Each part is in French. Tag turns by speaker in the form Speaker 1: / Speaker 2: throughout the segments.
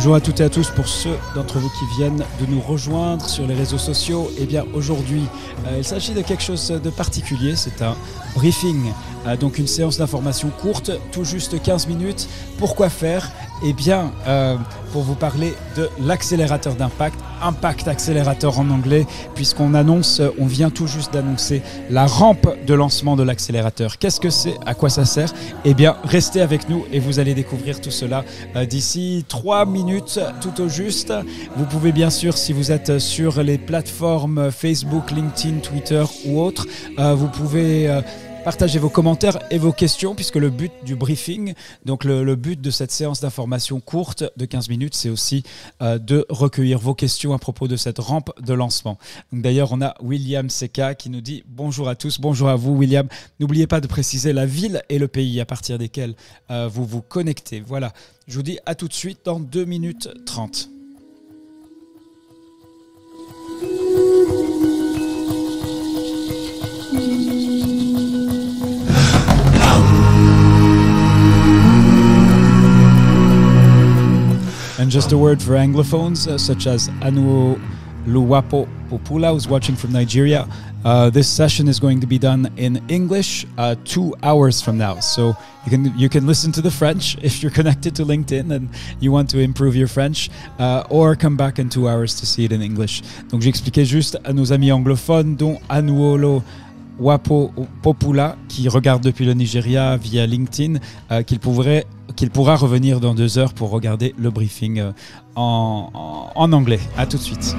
Speaker 1: Bonjour à toutes et à tous pour ceux d'entre vous qui viennent de nous rejoindre sur les réseaux sociaux. Eh bien aujourd'hui, euh, il s'agit de quelque chose de particulier, c'est un briefing, donc une séance d'information courte, tout juste 15 minutes. Pourquoi faire? Eh bien, euh, pour vous parler de l'accélérateur d'impact, Impact Accélérateur en anglais, puisqu'on annonce, on vient tout juste d'annoncer la rampe de lancement de l'accélérateur. Qu'est-ce que c'est? À quoi ça sert? Eh bien, restez avec nous et vous allez découvrir tout cela d'ici 3 minutes tout au juste. Vous pouvez bien sûr, si vous êtes sur les plateformes Facebook, LinkedIn, Twitter ou autres, euh, vous pouvez euh, partager vos commentaires et vos questions, puisque le but du briefing, donc le, but de cette séance d'information courte de 15 minutes, c'est aussi euh, de recueillir vos questions à propos de cette rampe de lancement. D'ailleurs, on a William Seka qui nous dit bonjour à tous, bonjour à vous William. N'oubliez pas de préciser la ville et le pays à partir desquels vous vous connectez. Voilà, je vous dis à tout de suite dans 2 minutes 30. Just a word for Anglophones, uh, such as Anuo Luwapo Popula, who's watching from Nigeria. Uh, this session is going to be done in English uh, two hours from now. So you can you can listen to the French if you're connected to LinkedIn and you want to improve your French, uh, or come back in two hours to see it in English. Donc j'expliquais juste à nos amis anglophones, dont Anuolo Wapo Popula, qui regarde depuis le Nigeria via LinkedIn, euh, qu'il pourra revenir dans deux heures pour regarder le briefing euh, en, en, en anglais. À tout de suite.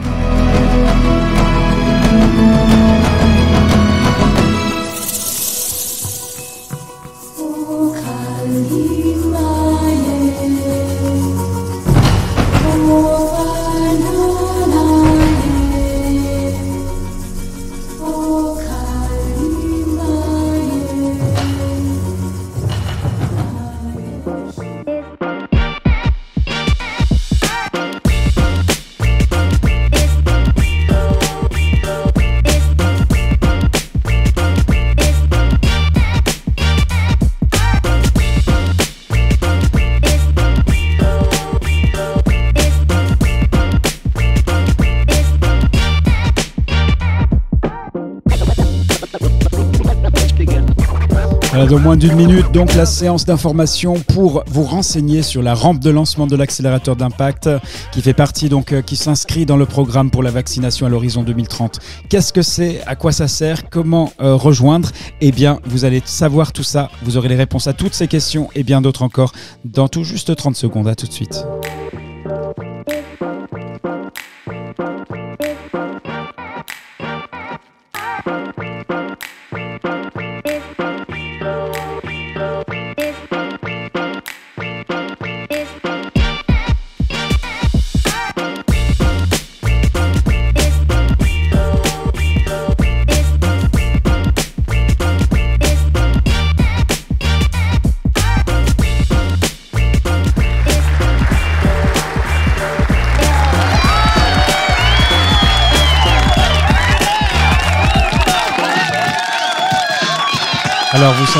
Speaker 1: De moins d'une minute, donc la séance d'information pour vous renseigner sur la rampe de lancement de l'accélérateur d'impact qui fait partie donc euh, qui s'inscrit dans le programme pour la vaccination à l'horizon 2030. Qu'est-ce que c'est? À quoi ça sert? Comment euh, rejoindre? Eh bien, vous allez savoir tout ça. Vous aurez les réponses à toutes ces questions et bien d'autres encore dans tout juste 30 secondes. À tout de suite.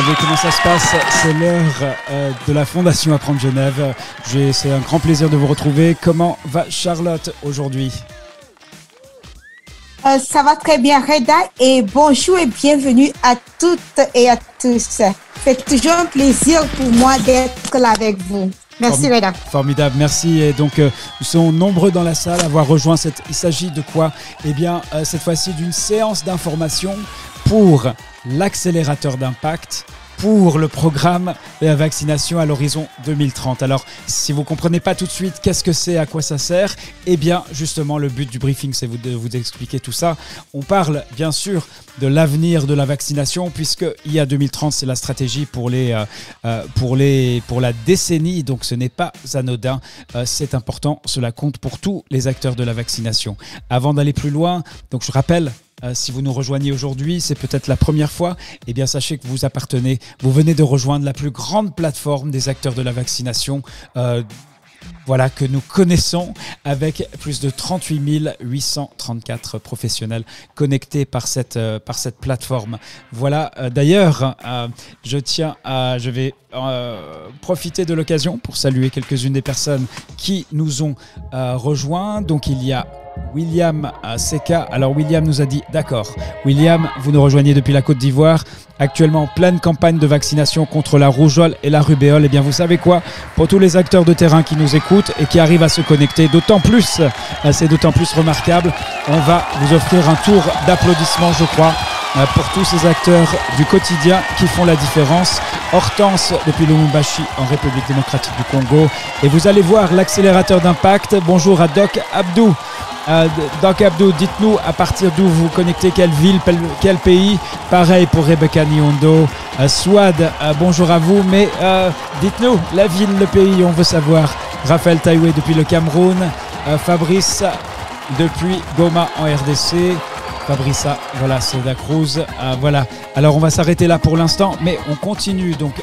Speaker 1: Savez comment ça se passe, c'est l'heure euh, de la Fondation Apprendre Genève. C'est un grand plaisir de vous retrouver. Comment va Charlotte aujourd'hui?
Speaker 2: Euh, Ça va très bien Reda et bonjour et bienvenue à toutes et à tous. C'est toujours un plaisir pour moi d'être là avec vous. Merci Reda.
Speaker 1: Formidable, merci. Et donc, euh, nous sommes nombreux dans la salle à avoir rejoint cette. Il s'agit de quoi? Eh bien, euh, cette fois-ci d'une séance d'information pour l'accélérateur d'impact pour le programme de la vaccination à l'horizon 2030. Alors, si vous ne comprenez pas tout de suite qu'est-ce que c'est, à quoi ça sert, eh bien, justement, le but du briefing, c'est de vous expliquer tout ça. On parle, bien sûr, de l'avenir de la vaccination, puisque IA 2030, c'est la stratégie pour, les, euh, euh, pour, les, pour la décennie, donc ce n'est pas anodin, euh, c'est important, cela compte pour tous les acteurs de la vaccination. Avant d'aller plus loin, donc je rappelle euh, si vous nous rejoignez aujourd'hui, c'est peut-être la première fois, eh bien sachez que vous appartenez, vous venez de rejoindre la plus grande plateforme des acteurs de la vaccination. Euh, voilà, que nous connaissons avec plus de 38 834 professionnels connectés par cette, euh, par cette plateforme. Voilà, d'ailleurs, je tiens à, je vais profiter de l'occasion pour saluer quelques-unes des personnes qui nous ont rejoints. Donc il y a William Seka. Alors William nous a dit, d'accord, William, vous nous rejoignez depuis la Côte d'Ivoire, actuellement en pleine campagne de vaccination contre la rougeole et la rubéole. Eh bien vous savez quoi, pour tous les acteurs de terrain qui nous écoutent et qui arrivent à se connecter, d'autant plus, euh, c'est d'autant plus remarquable, on va vous offrir un tour d'applaudissements, je crois, euh, pour tous ces acteurs du quotidien qui font la différence. Hortense depuis Lumumbashi en République démocratique du Congo. Et vous allez voir l'accélérateur d'impact. Bonjour à Doc Abdou. Euh, Doc Abdou, dites-nous à partir d'où vous connectez, quelle ville, quel pays? Pareil pour Rebecca Niondo. Euh, Swad, euh, bonjour à vous. Mais dites-nous la ville, le pays, on veut savoir. Raphaël Taïwé depuis le Cameroun. Fabrice depuis Goma en RDC. Fabrice, voilà, c'est Cruz. voilà. Alors on va s'arrêter là pour l'instant, mais on continue donc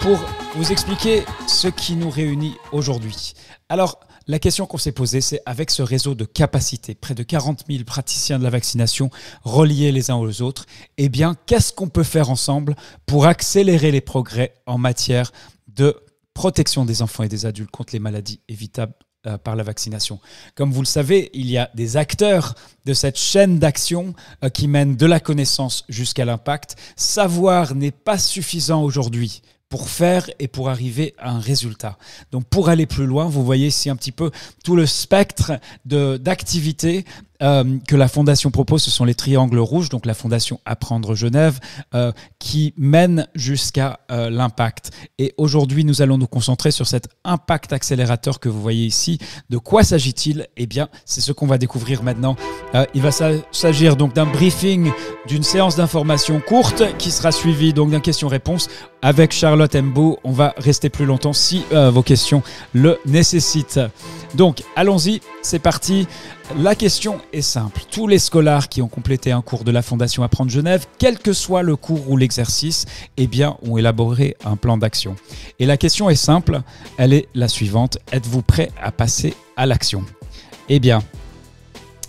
Speaker 1: pour vous expliquer ce qui nous réunit aujourd'hui. Alors, la question qu'on s'est posée, c'est avec ce réseau de capacité, près de 40 000 praticiens de la vaccination reliés les uns aux autres, eh bien, qu'est-ce qu'on peut faire ensemble pour accélérer les progrès en matière de protection des enfants et des adultes contre les maladies évitables euh, par la vaccination? Comme vous le savez, il y a des acteurs de cette chaîne d'action euh, qui mènent de la connaissance jusqu'à l'impact. Savoir n'est pas suffisant aujourd'hui pour faire et pour arriver à un résultat. Donc pour aller plus loin, vous voyez ici un petit peu tout le spectre d'activités euh, que la Fondation propose, ce sont les triangles rouges, donc la Fondation Apprendre Genève, euh, qui mène jusqu'à euh, l'impact. Et aujourd'hui, nous allons nous concentrer sur cet impact accélérateur que vous voyez ici. De quoi s'agit-il? Eh bien, c'est ce qu'on va découvrir maintenant. il va s'agir donc d'un briefing, d'une séance d'information courte qui sera suivie donc d'un question-réponse avec Charlotte Mbeau. On va rester plus longtemps si vos questions le nécessitent. Donc, allons-y, c'est parti. La question est simple. Tous les scolaires qui ont complété un cours de la Fondation Apprendre Genève, quel que soit le cours ou l'exercice, eh ont élaboré un plan d'action. Et la question est simple, elle est la suivante. Êtes-vous prêt à passer à l'action? Eh bien,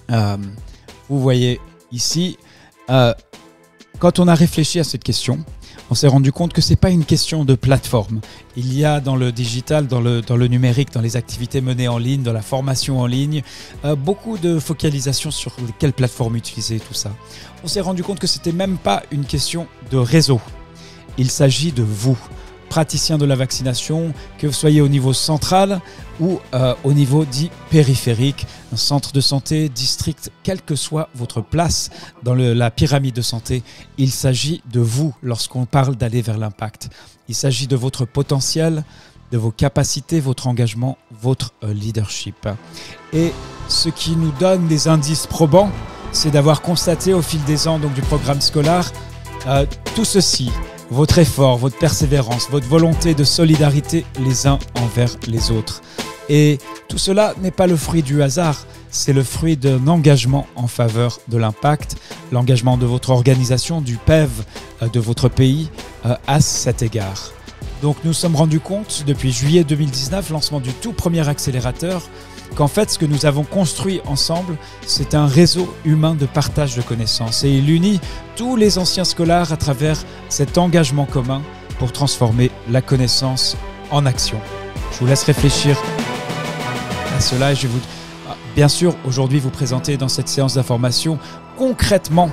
Speaker 1: euh, vous voyez ici, euh, quand on a réfléchi à cette question, on s'est rendu compte que ce n'est pas une question de plateforme. Il y a dans le digital, dans le, numérique, dans les activités menées en ligne, dans la formation en ligne, euh, beaucoup de focalisation sur quelle plateforme utiliser, tout ça. On s'est rendu compte que ce n'était même pas une question de réseau. Il s'agit de vous praticien de la vaccination, que vous soyez au niveau central ou euh, au niveau dit périphérique, un centre de santé, district, quelle que soit votre place dans la pyramide de santé, il s'agit de vous lorsqu'on parle d'aller vers l'impact. Il s'agit de votre potentiel, de vos capacités, votre engagement, votre euh, leadership. Et ce qui nous donne des indices probants, c'est d'avoir constaté au fil des ans donc, du programme scolaire euh, tout ceci votre effort, votre persévérance, votre volonté de solidarité les uns envers les autres. Et tout cela n'est pas le fruit du hasard, c'est le fruit d'un engagement en faveur de l'impact, l'engagement de votre organisation, du PEV euh, de votre pays euh, à cet égard. Donc nous sommes rendus compte depuis juillet 2019, lancement du tout premier accélérateur, qu'en fait ce que nous avons construit ensemble, c'est un réseau humain de partage de connaissances et il unit tous les anciens scolaires à travers cet engagement commun pour transformer la connaissance en action. Je vous laisse réfléchir à cela et je vais vous bien sûr aujourd'hui vous présenter dans cette séance d'information concrètement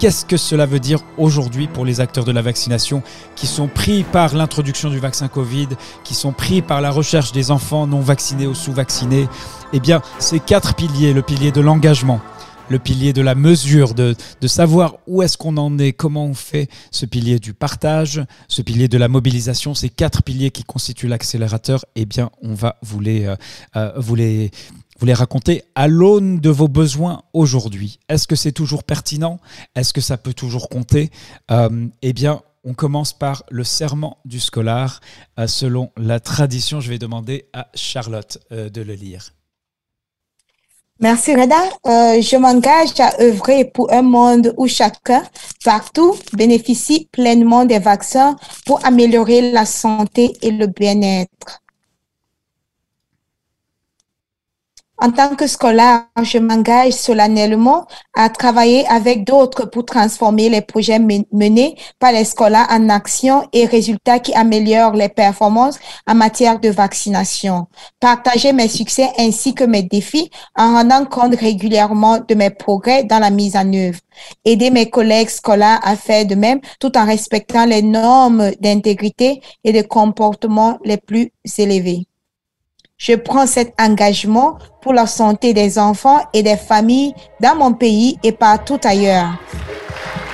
Speaker 1: Qu'est-ce que cela veut dire aujourd'hui pour les acteurs de la vaccination qui sont pris par l'introduction du vaccin Covid, qui sont pris par la recherche des enfants non vaccinés ou sous-vaccinés? Eh bien, ces quatre piliers, le pilier de l'engagement, le pilier de la mesure, de, savoir où est-ce qu'on en est, comment on fait, ce pilier du partage, ce pilier de la mobilisation, ces quatre piliers qui constituent l'accélérateur, eh bien, on va vous les, euh, euh, vous les, vous les racontez à l'aune de vos besoins aujourd'hui. Est-ce que c'est toujours pertinent? Est-ce que ça peut toujours compter? Euh, Eh bien, on commence par le serment du scolar. Euh, selon la tradition, je vais demander à Charlotte euh, de le lire.
Speaker 2: Merci Reda. je m'engage à œuvrer pour un monde où chacun, partout, bénéficie pleinement des vaccins pour améliorer la santé et le bien-être. En tant que scolaire, je m'engage solennellement à travailler avec d'autres pour transformer les projets menés par les scolaires en actions et résultats qui améliorent les performances en matière de vaccination. Partager mes succès ainsi que mes défis en rendant compte régulièrement de mes progrès dans la mise en œuvre. Aider mes collègues scolaires à faire de même tout en respectant les normes d'intégrité et de comportement les plus élevés. Je prends cet engagement pour la santé des enfants et des familles dans mon pays et partout ailleurs.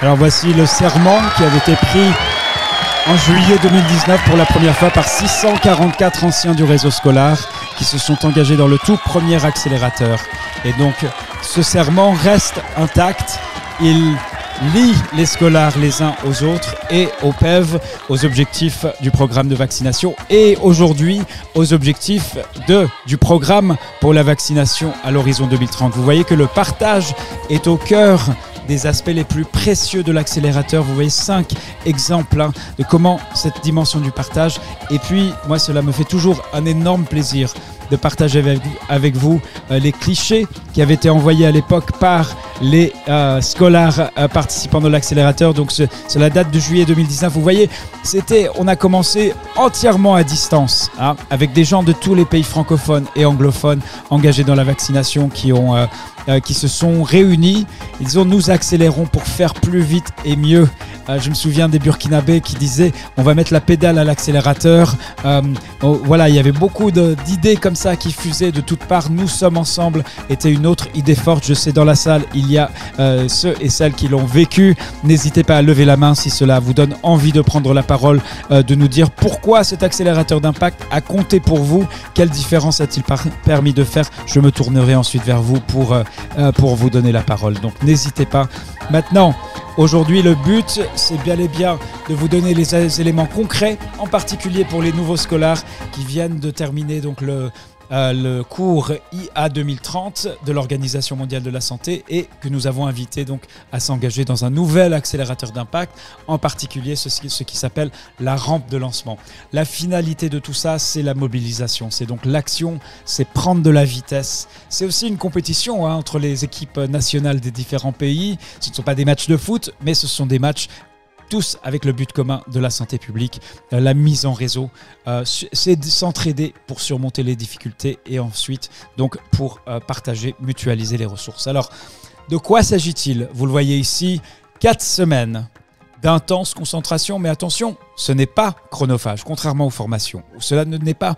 Speaker 1: Alors voici le serment qui avait été pris en juillet 2019 pour la première fois par 644 anciens du réseau scolaire qui se sont engagés dans le tout premier accélérateur. Et donc ce serment reste intact. Il lie les scolaires les uns aux autres et au PEV, aux objectifs du programme de vaccination et aujourd'hui aux objectifs de, du programme pour la vaccination à l'horizon 2030. Vous voyez que le partage est au cœur des aspects les plus précieux de l'accélérateur. Vous voyez cinq exemples hein, de comment cette dimension du partage. Et puis, moi, cela me fait toujours un énorme plaisir de partager avec, vous euh, les clichés qui avaient été envoyés à l'époque par les euh, scolaires euh, participants de l'accélérateur. Donc c'est la date de juillet 2019. Vous voyez, c'était, on a commencé entièrement à distance, hein, avec des gens de tous les pays francophones et anglophones engagés dans la vaccination qui ont qui se sont réunis. Ils ont nous accélérons pour faire plus vite et mieux. Je me souviens des Burkinabés qui disaient on va mettre la pédale à l'accélérateur. Oh, voilà, il y avait beaucoup d'idées comme ça qui fusait de toutes parts. Nous sommes ensemble était une autre idée forte. Je sais dans la salle, il y a euh, ceux et celles qui l'ont vécu. N'hésitez pas à lever la main si cela vous donne envie de prendre la parole, euh, de nous dire pourquoi cet accélérateur d'impact a compté pour vous. Quelle différence a-t-il permis de faire? Je me tournerai ensuite vers vous pour, euh, pour vous donner la parole. Donc n'hésitez pas. Maintenant, Aujourd'hui, le but, c'est bien et bien de vous donner les éléments concrets, en particulier pour les nouveaux scolaires qui viennent de terminer donc le, euh, le cours IA 2030 de l'Organisation mondiale de la santé et que nous avons invité donc à s'engager dans un nouvel accélérateur d'impact, en particulier ce, qui s'appelle la rampe de lancement. La finalité de tout ça, c'est la mobilisation, c'est donc l'action, c'est prendre de la vitesse. C'est aussi une compétition hein, entre les équipes nationales des différents pays. Ce ne sont pas des matchs de foot, mais ce sont des matchs tous avec le but commun de la santé publique, euh, la mise en réseau. Euh, c'est de s'entraider pour surmonter les difficultés et ensuite donc pour euh, partager, mutualiser les ressources. Alors, de quoi s'agit-il? Vous le voyez ici, quatre semaines d'intense concentration, mais attention, ce n'est pas chronophage, contrairement aux formations. Cela ne l'est pas,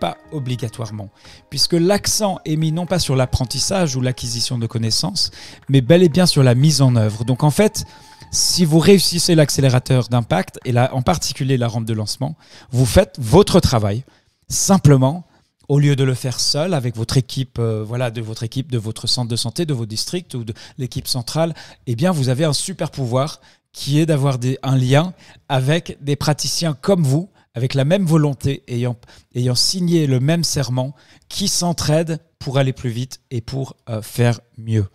Speaker 1: pas obligatoirement, puisque l'accent est mis non pas sur l'apprentissage ou l'acquisition de connaissances, mais bel et bien sur la mise en œuvre. Donc en fait, si vous réussissez l'accélérateur d'impact, et là, en particulier la rampe de lancement, vous faites votre travail simplement au lieu de le faire seul avec votre équipe, euh, voilà, de votre équipe, de votre centre de santé, de vos districts ou de l'équipe centrale, eh bien, vous avez un super pouvoir qui est d'avoir un lien avec des praticiens comme vous, avec la même volonté, ayant, signé le même serment, qui s'entraident pour aller plus vite et pour euh, faire mieux.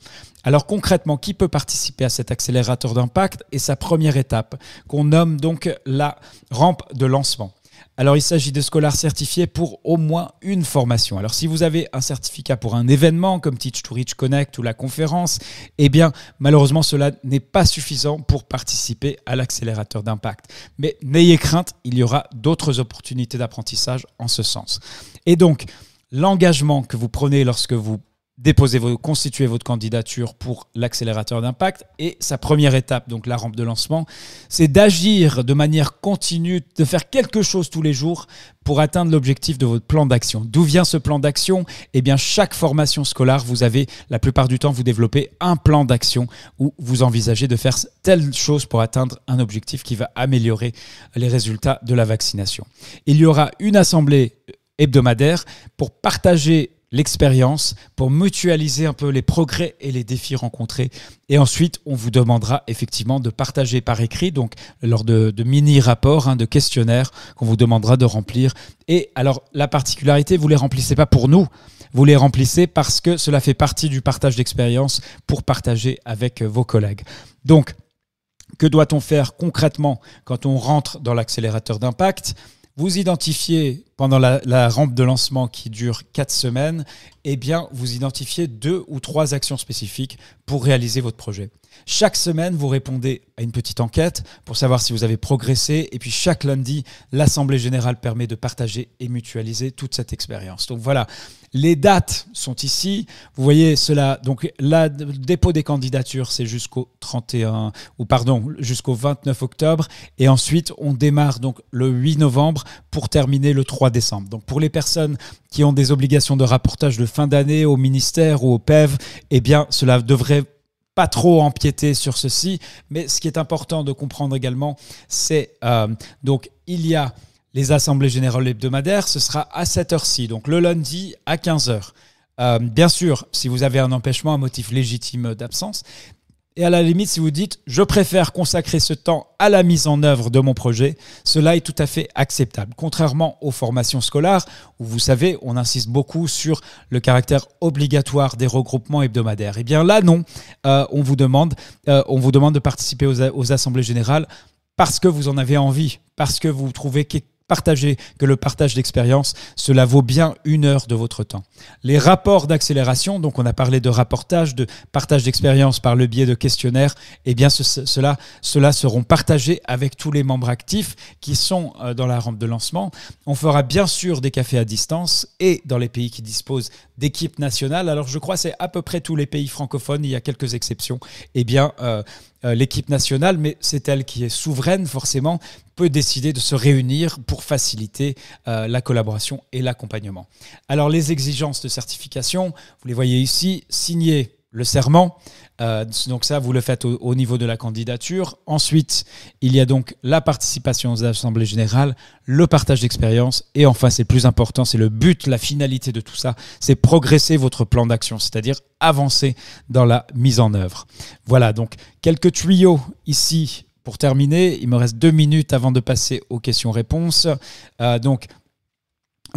Speaker 1: Alors concrètement, qui peut participer à cet accélérateur d'impact? Et sa première étape, qu'on nomme donc la rampe de lancement alors, il s'agit de scolaires certifiés pour au moins une formation. Alors, si vous avez un certificat pour un événement comme Teach to Reach Connect ou la conférence, eh bien, malheureusement, cela n'est pas suffisant pour participer à l'accélérateur d'impact. Mais n'ayez crainte, il y aura d'autres opportunités d'apprentissage en ce sens. Et donc, l'engagement que vous prenez lorsque vous déposez vos, constituez votre candidature pour l'accélérateur d'impact. Et sa première étape, donc la rampe de lancement, c'est d'agir de manière continue, de faire quelque chose tous les jours pour atteindre l'objectif de votre plan d'action. D'où vient ce plan d'action? Eh bien, chaque formation scolaire, vous avez, la plupart du temps, vous développez un plan d'action où vous envisagez de faire telle chose pour atteindre un objectif qui va améliorer les résultats de la vaccination. Il y aura une assemblée hebdomadaire pour partager l'expérience, pour mutualiser un peu les progrès et les défis rencontrés. Et ensuite, on vous demandera effectivement de partager par écrit, donc lors de, mini-rapports, hein, de questionnaires qu'on vous demandera de remplir. Et alors, la particularité, vous ne les remplissez pas pour nous, vous les remplissez parce que cela fait partie du partage d'expérience pour partager avec vos collègues. Donc, que doit-on faire concrètement quand on rentre dans l'accélérateur d'impact? Vous identifiez pendant la, rampe de lancement qui dure quatre semaines, eh bien, vous identifiez deux ou trois actions spécifiques pour réaliser votre projet. Chaque semaine, vous répondez à une petite enquête pour savoir si vous avez progressé. Et puis chaque lundi, l'Assemblée générale permet de partager et mutualiser toute cette expérience. Donc voilà, les dates sont ici. Vous voyez cela. Donc, le dépôt des candidatures, c'est jusqu'au 31, ou pardon, jusqu'au 29 octobre. Et ensuite, on démarre donc le 8 novembre pour terminer le 3 décembre. Donc, pour les personnes qui ont des obligations de rapportage de fin d'année au ministère ou au PEV, eh bien, cela devrait pas trop empiéter sur ceci, mais ce qui est important de comprendre également, c'est euh, donc il y a les assemblées générales hebdomadaires, ce sera à cette heure-ci, donc le lundi à 15h. Euh, bien sûr, si vous avez un empêchement, un motif légitime d'absence, et à la limite, si vous dites, je préfère consacrer ce temps à la mise en œuvre de mon projet, cela est tout à fait acceptable. Contrairement aux formations scolaires, où vous savez, on insiste beaucoup sur le caractère obligatoire des regroupements hebdomadaires. Eh bien là, non. Euh, on, vous demande, euh, on vous demande de participer aux, assemblées générales parce que vous en avez envie, parce que vous trouvez Partagez que le partage d'expérience, cela vaut bien une heure de votre temps. Les rapports d'accélération, donc on a parlé de rapportage, de partage d'expérience par le biais de questionnaires, eh bien cela, cela seront partagés avec tous les membres actifs qui sont euh, dans la rampe de lancement. On fera bien sûr des cafés à distance et dans les pays qui disposent d'équipes nationales. Alors je crois c'est à peu près tous les pays francophones, il y a quelques exceptions. Eh bien, euh, l'équipe nationale, mais c'est elle qui est souveraine forcément, peut décider de se réunir pour faciliter euh, la collaboration et l'accompagnement. Alors les exigences de certification, vous les voyez ici, signer le serment, euh, donc ça, vous le faites au, niveau de la candidature. Ensuite, il y a donc la participation aux assemblées générales, le partage d'expérience, et enfin, c'est le plus important, c'est le but, la finalité de tout ça, c'est progresser votre plan d'action, c'est-à-dire avancer dans la mise en œuvre. Voilà, donc quelques tuyaux ici pour terminer. Il me reste deux minutes avant de passer aux questions-réponses. Euh, donc,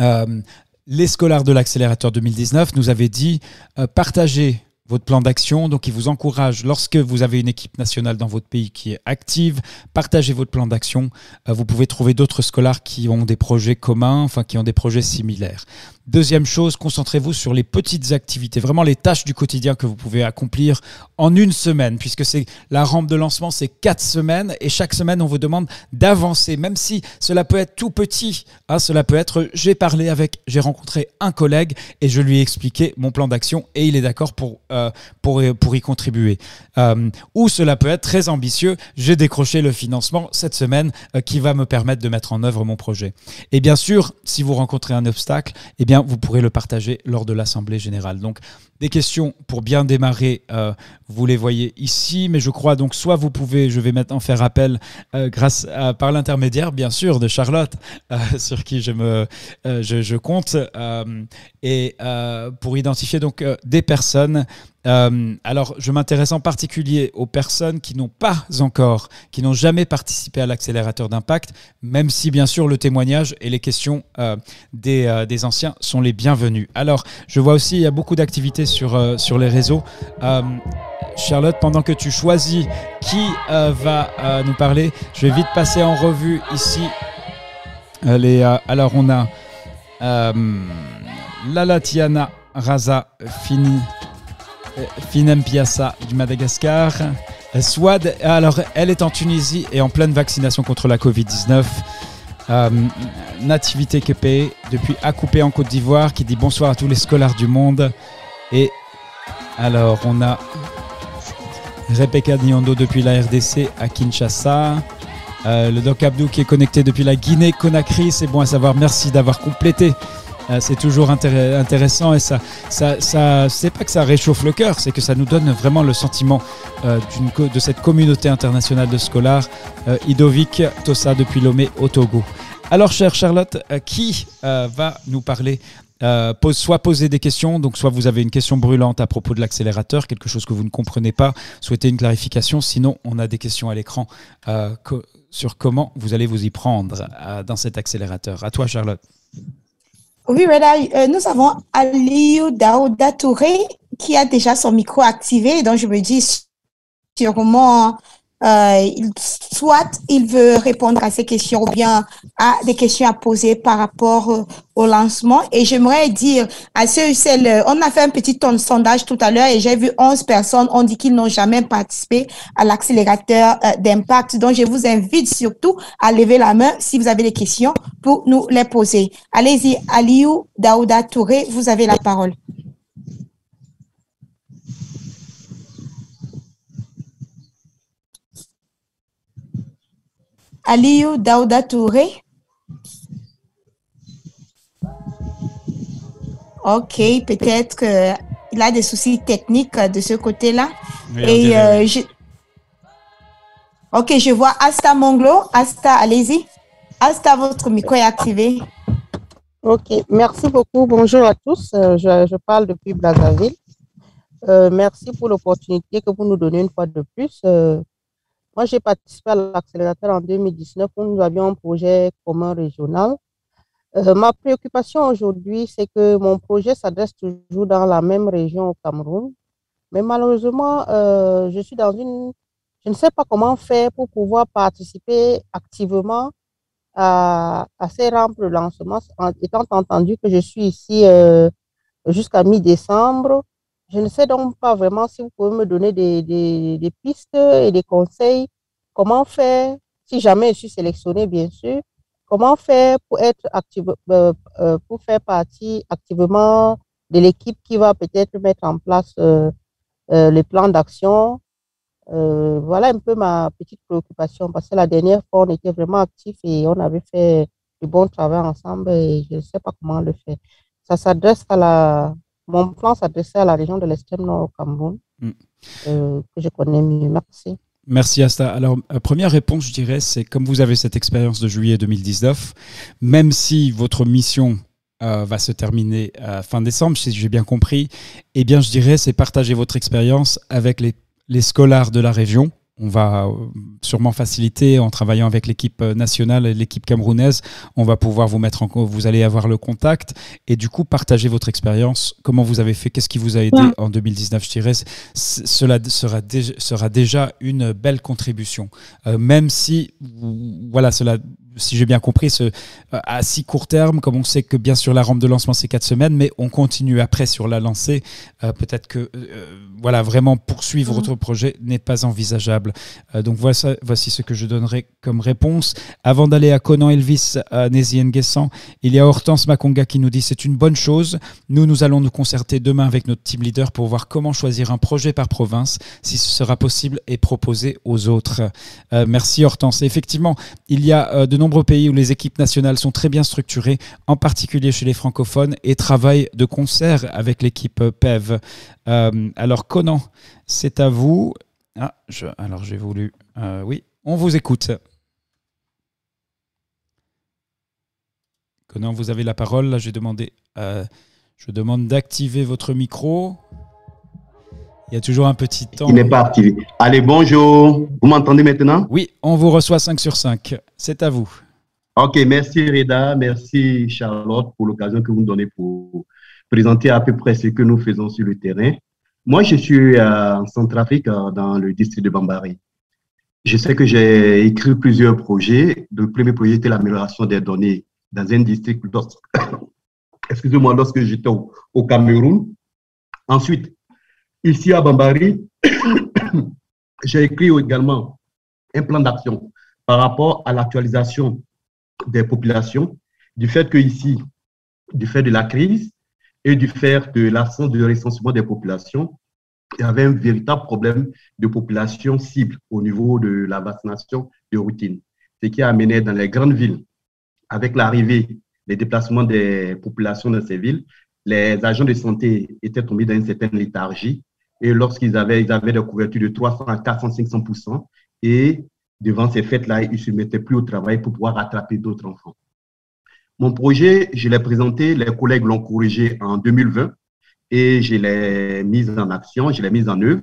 Speaker 1: euh, les scolaires de l'accélérateur 2019 nous avaient dit partager votre plan d'action. Donc, il vous encourage, lorsque vous avez une équipe nationale dans votre pays qui est active, partagez votre plan d'action. Euh, vous pouvez trouver d'autres scolaires qui ont des projets communs, enfin qui ont des projets similaires. Deuxième chose, concentrez-vous sur les petites activités, vraiment les tâches du quotidien que vous pouvez accomplir en une semaine, puisque c'est la rampe de lancement, c'est quatre semaines, et chaque semaine, on vous demande d'avancer, même si cela peut être tout petit. Hein, cela peut être, j'ai parlé avec, j'ai rencontré un collègue et je lui ai expliqué mon plan d'action et il est d'accord pour, euh, pour, pour y contribuer. Euh, ou cela peut être très ambitieux, j'ai décroché le financement cette semaine euh, qui va me permettre de mettre en œuvre mon projet. Et bien sûr, si vous rencontrez un obstacle, eh bien, vous pourrez le partager lors de l'Assemblée générale. Donc, des questions pour bien démarrer, euh, vous les voyez ici, mais je crois donc soit vous pouvez, je vais maintenant faire appel euh, grâce par l'intermédiaire, bien sûr, de Charlotte, euh, sur qui je me, je, compte, et pour identifier donc des personnes euh, alors, je m'intéresse en particulier aux personnes qui n'ont pas encore, qui n'ont jamais participé à l'accélérateur d'impact, même si bien sûr le témoignage et les questions euh, des, euh, des, anciens sont les bienvenus. Alors, je vois aussi il y a beaucoup d'activités sur, les réseaux. Charlotte, pendant que tu choisis qui va nous parler, je vais vite passer en revue ici. Alors, on a Lalatiana Raza Fini. Finem Piassa du Madagascar. Swad, alors elle est en Tunisie et en pleine vaccination contre la Covid-19. Euh, Nativité Kepe, depuis Acoupé en Côte d'Ivoire, qui dit bonsoir à tous les scolaires du monde. Et alors, on a Rebecca Niondo depuis la RDC à Kinshasa. Euh, le Doc Abdou qui est connecté depuis la Guinée-Conakry. C'est bon à savoir. Merci d'avoir complété euh, c'est toujours intéressant et ça, ça, ça c'est pas que ça réchauffe le cœur, c'est que ça nous donne vraiment le sentiment euh, de cette communauté internationale de scolaires. Euh, Idovic Tossa depuis Lomé au Togo. Alors, chère Charlotte, qui va nous parler pose, soit poser des questions, donc soit vous avez une question brûlante à propos de l'accélérateur, quelque chose que vous ne comprenez pas, souhaitez une clarification, sinon on a des questions à l'écran sur comment vous allez vous y prendre dans cet accélérateur. À toi Charlotte.
Speaker 2: Oui, Reda, euh, nous avons Aliou Daouda Touré qui a déjà son micro activé, donc je me dis sûrement euh, soit il veut répondre à ces questions ou bien à des questions à poser par rapport euh, au lancement. Et j'aimerais dire à ceux et celles, on a fait un petit sondage tout à l'heure et j'ai vu 11 personnes ont dit qu'ils n'ont jamais participé à l'accélérateur euh, d'impact. Donc, je vous invite surtout à lever la main si vous avez des questions pour nous les poser. Allez-y, Aliou Daouda Touré, vous avez la parole. Aliou Daouda Touré. Ok, peut-être qu'il a des soucis techniques de ce côté-là. Et euh, je... Ok, je vois Asta Monglo. Asta, allez-y. Asta, votre micro est activé.
Speaker 3: Ok, merci beaucoup. Bonjour à tous. Euh, je, parle depuis Brazzaville. Euh, merci pour l'opportunité que vous nous donnez une fois de plus. Moi, j'ai participé à l'accélérateur en 2019 où nous avions un projet commun régional. Euh, ma préoccupation aujourd'hui, c'est que mon projet s'adresse toujours dans la même région au Cameroun. Mais malheureusement, euh, je suis dans une... Je ne sais pas comment faire pour pouvoir participer activement à, ces rampes de lancement, étant entendu que je suis ici euh, jusqu'à mi-décembre je ne sais donc pas vraiment si vous pouvez me donner des, pistes et des conseils. Comment faire, si jamais je suis sélectionnée, bien sûr, comment faire pour être active, euh, euh, pour faire partie activement de l'équipe qui va peut-être mettre en place euh, les plans d'action? voilà un peu ma petite préoccupation parce que la dernière fois, on était vraiment actifs et on avait fait du bon travail ensemble et je ne sais pas comment le faire. Ça s'adresse à la, mon plan s'adressait à la région de l'extrême nord au Cameroun, mm. euh, que je connais mieux. Merci.
Speaker 1: Merci Asta. Alors, euh, première réponse, je dirais, c'est comme vous avez cette expérience de juillet 2019, même si votre mission euh, va se terminer fin décembre, si j'ai bien compris, eh bien, je dirais, c'est partager votre expérience avec les, les scolaires de la région on va euh, sûrement faciliter en travaillant avec l'équipe euh, nationale et l'équipe camerounaise. On va pouvoir vous mettre en vous allez avoir le contact et du coup partager votre expérience. Comment vous avez fait? Qu'est-ce qui vous a aidé en 2019 Je dirais cela sera déjà, sera déjà une belle contribution, euh, même si voilà cela si j'ai bien compris, ce, à si court terme, comme on sait que bien sûr la rampe de lancement c'est quatre semaines, mais on continue après sur la lancée. Peut-être que voilà vraiment poursuivre mmh. votre projet n'est pas envisageable. Euh, donc voici, voici ce que je donnerai comme réponse. Avant d'aller à Conan Elvis, à Nézi Nguessan, il y a Hortense Makonga qui nous dit c'est une bonne chose. Nous, nous allons nous concerter demain avec notre team leader pour voir comment choisir un projet par province, si ce sera possible, et proposer aux autres. Euh, merci Hortense. effectivement, il y a euh, de nombreux pays où les équipes nationales sont très bien structurées, en particulier chez les francophones, et travaillent de concert avec l'équipe PEV. alors Conan, c'est à vous. Ah, alors j'ai voulu. Euh, oui, on vous écoute. Conan, vous avez la parole. Là. Euh, je demande d'activer votre micro. Il y a toujours un petit temps.
Speaker 4: Il n'est pas activé. Allez, bonjour. Vous m'entendez maintenant?
Speaker 1: Oui, on vous reçoit 5 sur 5. C'est à vous.
Speaker 4: Ok, merci Reda, merci Charlotte pour l'occasion que vous nous donnez pour présenter à peu près ce que nous faisons sur le terrain. Moi, je suis euh, en Centrafrique, euh, dans le district de Bambari. Je sais que j'ai écrit plusieurs projets. Le premier projet était l'amélioration des données dans un district, excusez-moi, lorsque j'étais au, Cameroun. Ensuite, ici à Bambari, j'ai écrit également un plan d'action par rapport à l'actualisation des populations, du fait que ici, du fait de la crise, et du fait de l'absence de recensement des populations, il y avait un véritable problème de population cible au niveau de la vaccination de routine. Ce qui a amené dans les grandes villes, avec l'arrivée, des déplacements des populations dans ces villes, les agents de santé étaient tombés dans une certaine léthargie. Et lorsqu'ils avaient, ils avaient des couvertures de 300 à 400, 500% et devant ces fêtes-là, ils ne se mettaient plus au travail pour pouvoir attraper d'autres enfants. Mon projet, je l'ai présenté, les collègues l'ont corrigé en 2020 et je l'ai mis en action, je l'ai mis en œuvre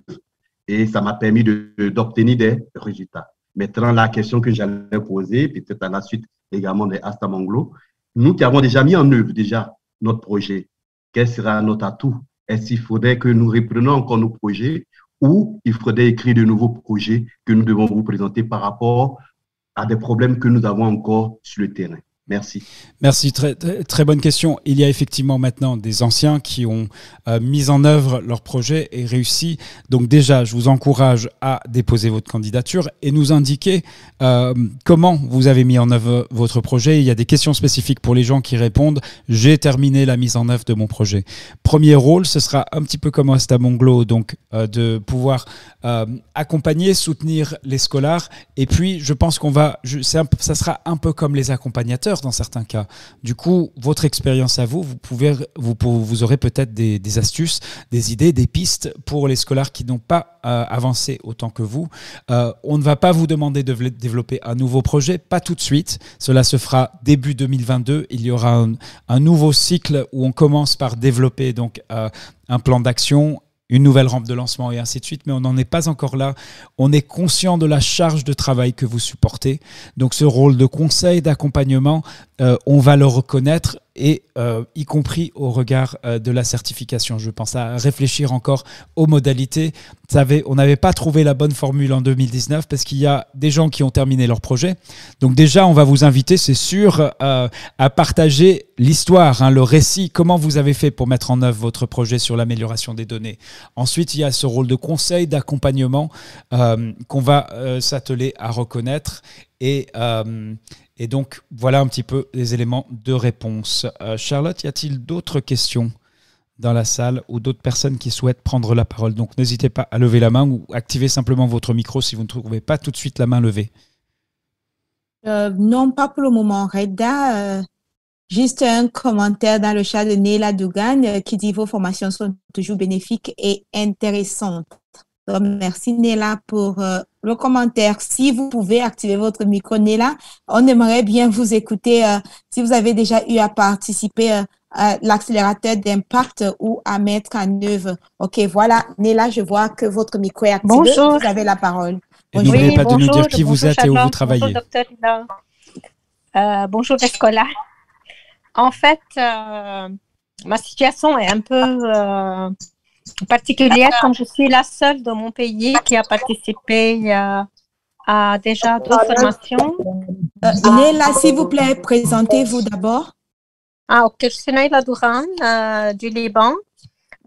Speaker 4: et ça m'a permis d'obtenir des résultats. Maintenant, la question que j'allais poser, peut-être à la suite également de Astamanglo, nous qui avons déjà mis en œuvre déjà notre projet, quel sera notre atout Est-ce qu'il faudrait que nous reprenions encore nos projets ou il faudrait écrire de nouveaux projets que nous devons vous présenter par rapport à des problèmes que nous avons encore sur le terrain? Merci.
Speaker 1: Merci, très, très, bonne question. Il y a effectivement maintenant des anciens qui ont euh, mis en œuvre leur projet et réussi. Donc déjà, je vous encourage à déposer votre candidature et nous indiquer euh, comment vous avez mis en œuvre votre projet. Il y a des questions spécifiques pour les gens qui répondent. J'ai terminé la mise en œuvre de mon projet. Premier rôle, ce sera un petit peu comme Astamonglo, donc euh, de pouvoir accompagner, soutenir les scolaires. Et puis, je pense qu'on va, ça sera un peu comme les accompagnateurs dans certains cas. Du coup, votre expérience à vous, vous, pouvez, vous, aurez peut-être des, astuces, des idées, des pistes pour les scolaires qui n'ont pas euh, avancé autant que vous. Euh, on ne va pas vous demander de développer un nouveau projet, pas tout de suite. Cela se fera début 2022. Il y aura un, nouveau cycle où on commence par développer donc euh, un plan d'action, une nouvelle rampe de lancement et ainsi de suite, mais on n'en est pas encore là. On est conscient de la charge de travail que vous supportez. Donc ce rôle de conseil, d'accompagnement, euh, on va le reconnaître et euh, y compris au regard euh, de la certification. Je pense à réfléchir encore aux modalités. Savez, on n'avait pas trouvé la bonne formule en 2019 parce qu'il y a des gens qui ont terminé leur projet. Donc déjà, on va vous inviter, c'est sûr, à partager l'histoire, hein, le récit, comment vous avez fait pour mettre en œuvre votre projet sur l'amélioration des données. Ensuite, il y a ce rôle de conseil, d'accompagnement qu'on va s'atteler à reconnaître et et donc, voilà un petit peu les éléments de réponse. Euh, Charlotte, y a-t-il d'autres questions dans la salle ou d'autres personnes qui souhaitent prendre la parole? Donc, n'hésitez pas à lever la main ou activer simplement votre micro si vous ne trouvez pas tout de suite la main levée.
Speaker 2: Euh, non, pas pour le moment, Reda. Euh, juste un commentaire dans le chat de Néla Dougan qui dit vos formations sont toujours bénéfiques et intéressantes. merci Néla pour le commentaire. Si vous pouvez activer votre micro, Néla, on aimerait bien vous écouter euh, si vous avez déjà eu à participer euh, à l'accélérateur d'impact ou à mettre en œuvre. OK, voilà. Néla, je vois que votre micro est activé.
Speaker 5: Bonjour.
Speaker 2: Vous avez la parole.
Speaker 1: N'oubliez pas de nous dire qui vous êtes et où vous travaillez.
Speaker 5: Bonjour, docteur euh, bonjour, Escola. En fait, ma situation est un peu particulière comme je suis la seule de mon pays qui a participé euh, à déjà deux formations.
Speaker 2: Euh, s'il vous plaît, présentez-vous d'abord.
Speaker 5: Ah, ok, je suis Naila Douran euh, du Liban.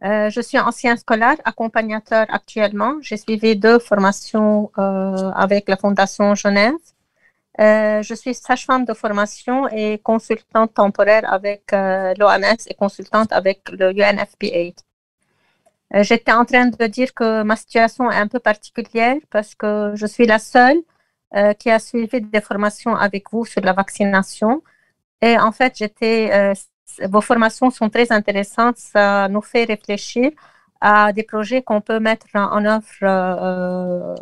Speaker 5: Euh, je suis ancien scolaire, accompagnateur actuellement. J'ai suivi deux formations avec la Fondation Genève. je suis sage-femme de formation et consultante temporaire avec l'OMS et consultante avec le UNFPA. Euh, j'étais en train de dire que ma situation est un peu particulière parce que je suis la seule euh, qui a suivi des formations avec vous sur la vaccination. Et en fait, j'étais, euh, vos formations sont très intéressantes. Ça nous fait réfléchir à des projets qu'on peut mettre en œuvre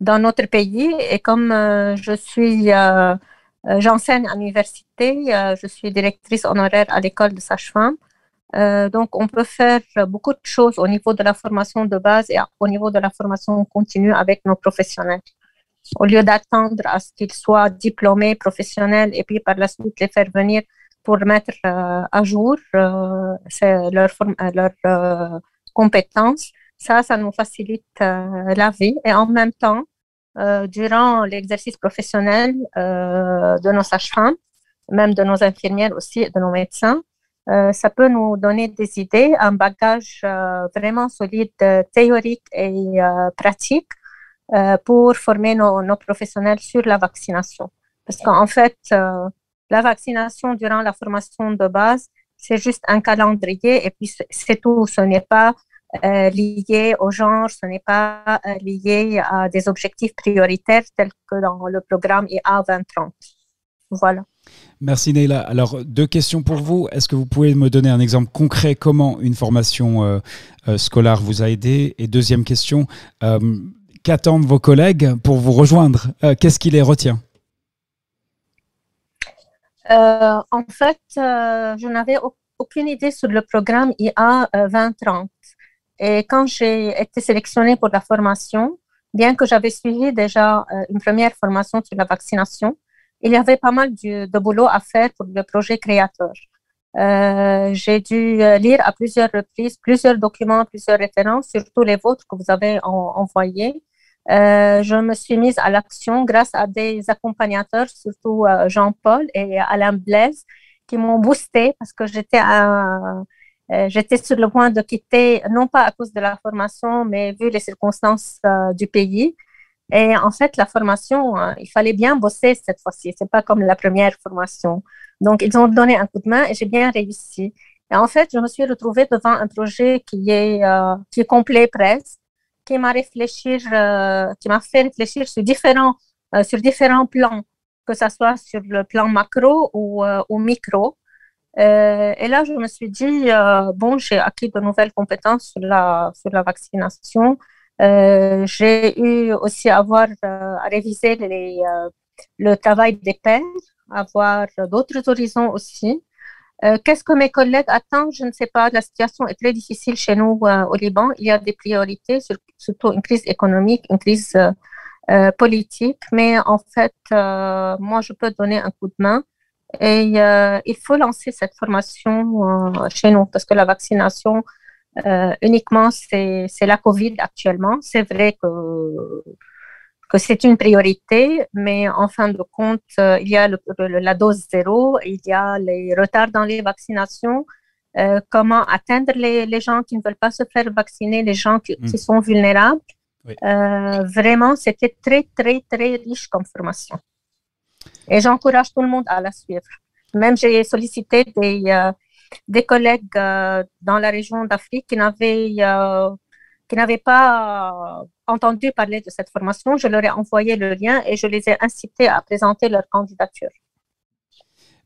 Speaker 5: dans notre pays. Et comme je suis, j'enseigne à l'université, je suis directrice honoraire à l'école de sage-femme. Euh, donc, on peut faire beaucoup de choses au niveau de la formation de base et au niveau de la formation continue avec nos professionnels. Au lieu d'attendre à ce qu'ils soient diplômés, professionnels, et puis par la suite les faire venir pour mettre euh, à jour euh, leurs leur, compétences, ça, ça nous facilite la vie. Et en même temps, durant l'exercice professionnel de nos sages-femmes, même de nos infirmières aussi, de nos médecins, euh, ça peut nous donner des idées, un bagage euh, vraiment solide, euh, théorique et pratique pour former nos, nos, professionnels sur la vaccination. Parce qu'en fait, la vaccination durant la formation de base, c'est juste un calendrier et puis c'est tout. Ce n'est pas lié au genre, ce n'est pas lié à des objectifs prioritaires tels que dans le programme IA 2030. Voilà.
Speaker 1: Merci Neila. Alors, deux questions pour vous. Est-ce que vous pouvez me donner un exemple concret comment une formation euh, euh, scolaire vous a aidé? Et deuxième question, euh, qu'attendent vos collègues pour vous rejoindre? Qu'est-ce qui les retient?
Speaker 5: En fait, je n'avais aucune idée sur le programme IA 2030. Et quand j'ai été sélectionnée pour la formation, bien que j'avais suivi déjà une première formation sur la vaccination, il y avait pas mal de, boulot à faire pour le projet créateur. j'ai dû lire à plusieurs reprises plusieurs documents, plusieurs références, surtout les vôtres que vous avez envoyés. je me suis mise à l'action grâce à des accompagnateurs, surtout Jean-Paul et Alain Blaise, qui m'ont boosté parce que j'étais j'étais sur le point de quitter, non pas à cause de la formation, mais vu les circonstances du pays. Et en fait, la formation, euh, il fallait bien bosser cette fois-ci. C'est pas comme la première formation. Donc, ils ont donné un coup de main et j'ai bien réussi. Et en fait, je me suis retrouvée devant un projet qui est, euh, qui est complet presque, qui m'a réfléchir, euh, qui m'a fait réfléchir sur différents, sur différents plans, que ce soit sur le plan macro ou, ou micro. et là, je me suis dit, bon, j'ai acquis de nouvelles compétences sur la, sur la vaccination. Euh, j'ai eu aussi à avoir euh, à réviser euh, le travail des pairs, avoir d'autres horizons aussi. Qu'est-ce que mes collègues attendent? Je ne sais pas. La situation est très difficile chez nous au Liban. Il y a des priorités, surtout une crise économique, une crise politique. Mais en fait, moi, je peux donner un coup de main. Et il faut lancer cette formation chez nous parce que la vaccination, euh, uniquement, c'est la COVID actuellement. C'est vrai que, que c'est une priorité, mais en fin de compte, euh, il y a la dose zéro, il y a les retards dans les vaccinations, euh, comment atteindre les, les, gens qui ne veulent pas se faire vacciner, les gens qui, qui mm. sont vulnérables? vraiment, c'était très, très, très riche comme formation. Et j'encourage tout le monde à la suivre. Même j'ai sollicité des, des collègues euh, dans la région d'Afrique qui n'avaient euh, qui n'avaient pas entendu parler de cette formation. Je leur ai envoyé le lien et je les ai incités à présenter leur candidature.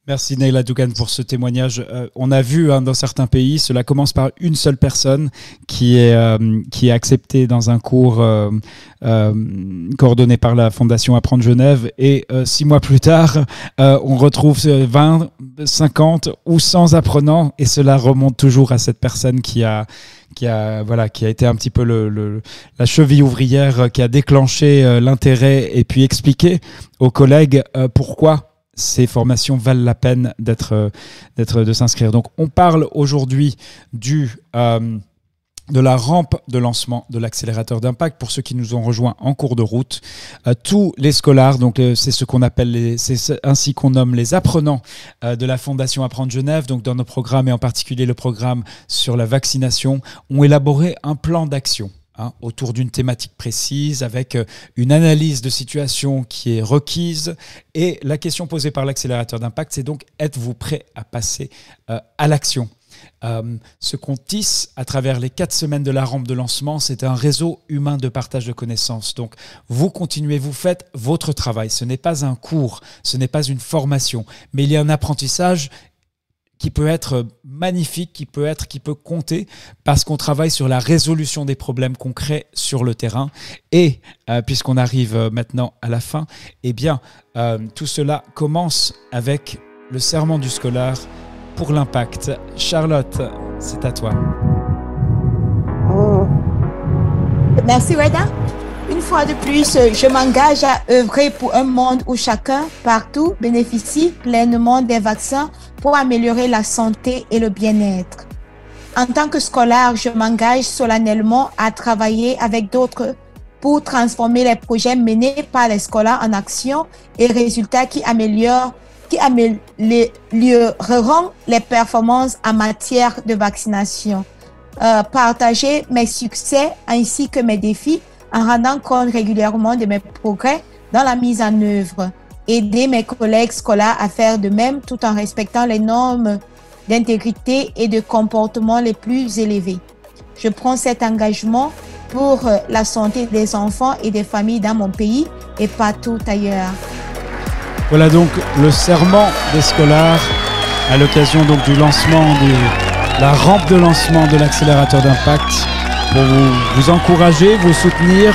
Speaker 1: Merci Neila Dougan pour ce témoignage. Euh, on a vu hein, dans certains pays, cela commence par une seule personne qui est, euh, qui est acceptée dans un cours euh, coordonné par la Fondation Apprendre Genève et six mois plus tard, on retrouve 20, 50 ou 100 apprenants et cela remonte toujours à cette personne qui a, qui a, voilà, qui a été un petit peu le, la cheville ouvrière qui a déclenché l'intérêt et puis expliqué aux collègues pourquoi ces formations valent la peine d'être, euh, d'être, de s'inscrire. Donc, on parle aujourd'hui du euh, de la rampe de lancement de l'accélérateur d'impact pour ceux qui nous ont rejoints en cours de route. Euh, tous les scolaires, donc c'est ce qu'on appelle, c'est ainsi qu'on nomme les apprenants de la Fondation Apprendre Genève, donc dans nos programmes et en particulier le programme sur la vaccination, ont élaboré un plan d'action Hein, autour d'une thématique précise, avec euh, une analyse de situation qui est requise. Et la question posée par l'accélérateur d'impact, c'est donc êtes-vous prêt à passer euh, à l'action? Euh, ce qu'on tisse à travers les quatre semaines de la rampe de lancement, c'est un réseau humain de partage de connaissances. Donc, vous continuez, vous faites votre travail. Ce n'est pas un cours, ce n'est pas une formation, mais il y a un apprentissage qui peut être magnifique, qui peut être, qui peut compter, parce qu'on travaille sur la résolution des problèmes concrets sur le terrain. Et euh, puisqu'on arrive euh, maintenant à la fin, eh bien, euh, tout cela commence avec le serment du scolaire pour l'impact. Charlotte, c'est à toi.
Speaker 2: Merci, Reda. Une fois de plus, je m'engage à œuvrer pour un monde où chacun, partout, bénéficie pleinement des vaccins pour améliorer la santé et le bien-être. En tant que scolaire, je m'engage solennellement à travailler avec d'autres pour transformer les projets menés par les scolaires en action et résultats qui améliorent qui amélioreront les performances en matière de vaccination. Euh, partager mes succès ainsi que mes défis en rendant compte régulièrement de mes progrès dans la mise en œuvre. Aider mes collègues scolaires à faire de même tout en respectant les normes d'intégrité et de comportement les plus élevés. Je prends cet engagement pour euh, la santé des enfants et des familles dans mon pays et partout ailleurs.
Speaker 1: Voilà donc le serment des scolaires à l'occasion donc du lancement de la rampe de lancement de l'accélérateur d'impact pour vous, encourager, vous soutenir,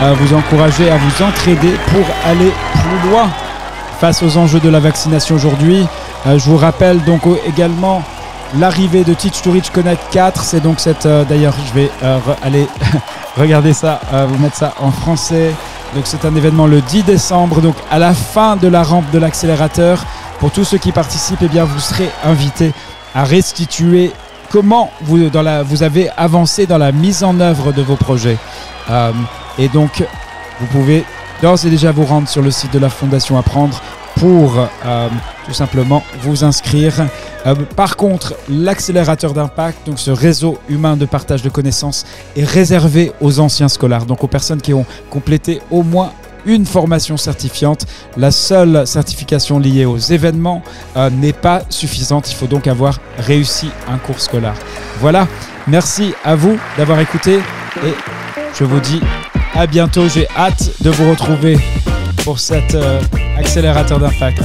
Speaker 1: à vous encourager à vous entraider pour aller plus loin face aux enjeux de la vaccination aujourd'hui. Euh, je vous rappelle donc également l'arrivée de Teach to Reach Connect 4. C'est donc cette. Euh, d'ailleurs, je vais euh, aller regarder ça, vous mettre ça en français. Donc c'est un événement le 10 décembre, donc à la fin de la rampe de l'accélérateur Pour tous ceux qui participent, eh bien, vous serez invités à restituer comment vous, avez avancé dans la mise en œuvre de vos projets. Euh, et donc, vous pouvez d'ores et déjà vous rendre sur le site de la Fondation Apprendre pour euh, tout simplement vous inscrire. Euh, par contre, l'accélérateur d'impact, donc ce réseau humain de partage de connaissances, est réservé aux anciens scolaires, donc aux personnes qui ont complété au moins une formation certifiante. La seule certification liée aux événements euh, n'est pas suffisante. Il faut donc avoir réussi un cours scolaire. Voilà, merci à vous d'avoir écouté et je vous dis à bientôt. J'ai hâte de vous retrouver pour cet euh, accélérateur d'impact.